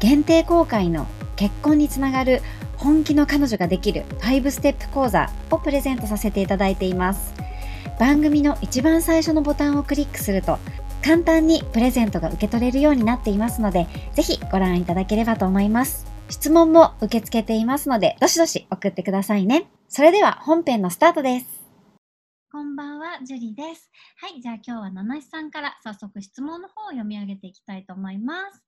限定公開の結婚につながる本気の彼女ができる5ステップ講座をプレゼントさせていただいています番組の一番最初のボタンをクリックすると簡単にプレゼントが受け取れるようになっていますのでぜひご覧いただければと思います質問も受け付けていますのでどしどし送ってくださいねそれでは本編のスタートですこんばんは、ジュリです。はい、じゃあ今日は七七さんから早速質問の方を読み上げていきたいと思います。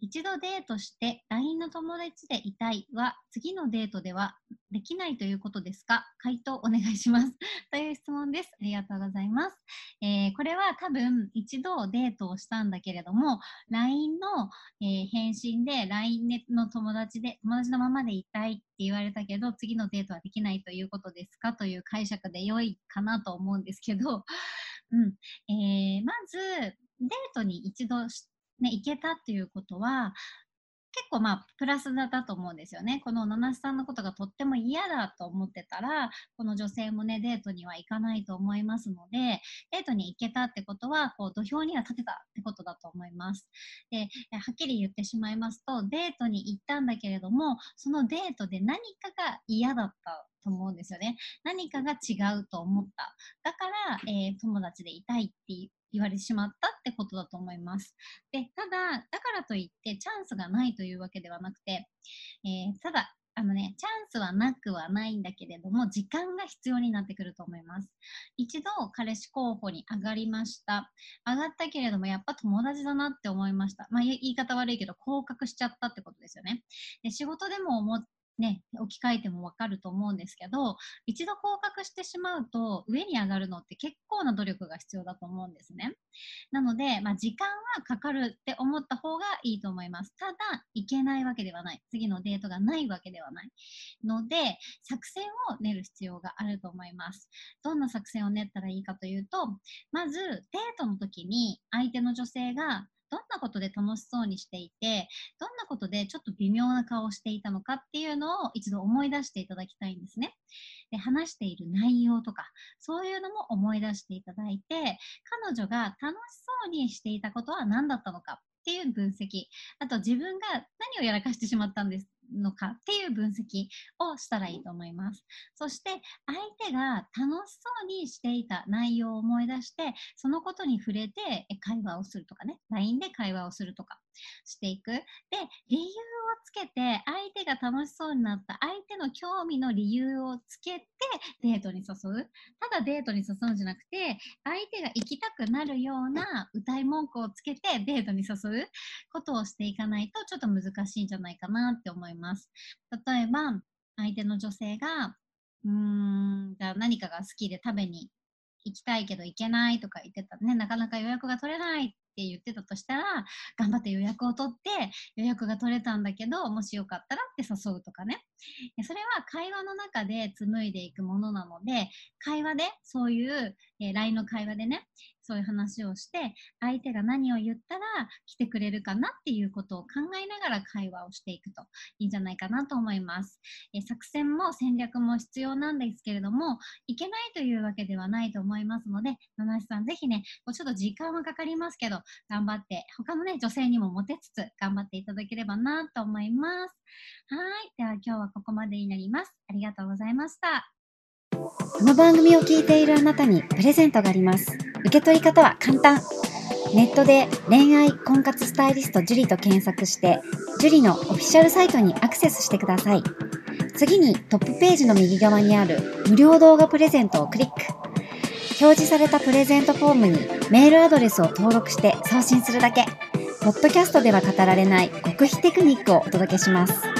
一度デートして LINE の友達でいたいは次のデートではできないということですか？回答お願いします。という質問です。ありがとうございます。えー、これは多分一度デートをしたんだけれども LINE の、えー、返信で LINE の友達で友達のままでいたいって言われたけど次のデートはできないということですか？という解釈で良いかなと思うんですけど、うんえー、まずデートに一度ね、行けたっていうことは、結構まあプラスだったと思うんですよね。この七瀬さんのことがとっても嫌だと思ってたら、この女性もね、デートには行かないと思いますので、デートに行けたってことは、こう土俵には立てたってことだと思います。で、はっきり言ってしまいますと、デートに行ったんだけれども、そのデートで何かが嫌だったと思うんですよね。何かが違うと思った。だから、えー、友達でいたいって言われてしまったってことだと思います。で、ただ、だからといってチャンスがないというわけではなくて、えー、ただ、あのね、チャンスはなくはないんだけれども、時間が必要になってくると思います。一度、彼氏候補に上がりました。上がったけれども、やっぱ友達だなって思いました。まあ、言い方悪いけど、降格しちゃったってことですよね。で仕事でも思っね、置き換えてもわかると思うんですけど、一度降格してしまうと、上に上がるのって結構な努力が必要だと思うんですね。なので、まあ、時間はかかるって思った方がいいと思います。ただ、いけないわけではない。次のデートがないわけではない。ので、作戦を練る必要があると思います。どんな作戦を練ったらいいかというと、まず、デートの時に相手の女性がどんなことで楽しそうにしていて、どんなことでちょっと微妙な顔をしていたのかっていうのを一度思い出していただきたいんですね。で、話している内容とか、そういうのも思い出していただいて、彼女が楽しそうにしていたことは何だったのかっていう分析、あと自分が何をやらかしてしまったんですのかっていう分析をしたらいいと思います。そして相手が楽しそうにしていた内容を思い出して、そのことに触れて会話をするとかね、LINE で会話をするとかしていく。で、理由をつけて、相手が楽しそうになった相手の興味の理由をつけてデートに誘う。ただデートに誘うんじゃなくて、相手が行きたくなるような歌い文句をつけてデートに誘うことをしていかないとちょっと難しいんじゃないかなって思います。例えば、相手の女性が、うーん、じゃあ何かが好きで食べに行きたいけど行けないとか言ってたね、なかなか予約が取れないっって言ってたとしたら、頑張って予約を取って予約が取れたんだけど、もしよかったらって誘うとかね。それは会話の中で紡いでいくものなので、会話でそういう、えー、LINE の会話でね、そういう話をして、相手が何を言ったら来てくれるかなっていうことを考えながら会話をしていくといいんじゃないかなと思います。え作戦も戦略も必要なんですけれども、いけないというわけではないと思いますので、七橋さんぜひね、ちょっと時間はかかりますけど、頑張って、他のね、女性にもモテつつ頑張っていただければなと思います。はい。では今日はここまでになります。ありがとうございました。この番組を聞いているあなたにプレゼントがあります。受け取り方は簡単。ネットで恋愛婚活スタイリスト樹と検索して、樹のオフィシャルサイトにアクセスしてください。次にトップページの右側にある無料動画プレゼントをクリック。表示されたプレゼントフォームにメールアドレスを登録して送信するだけ。ポッドキャストでは語られない極秘テクニックをお届けします。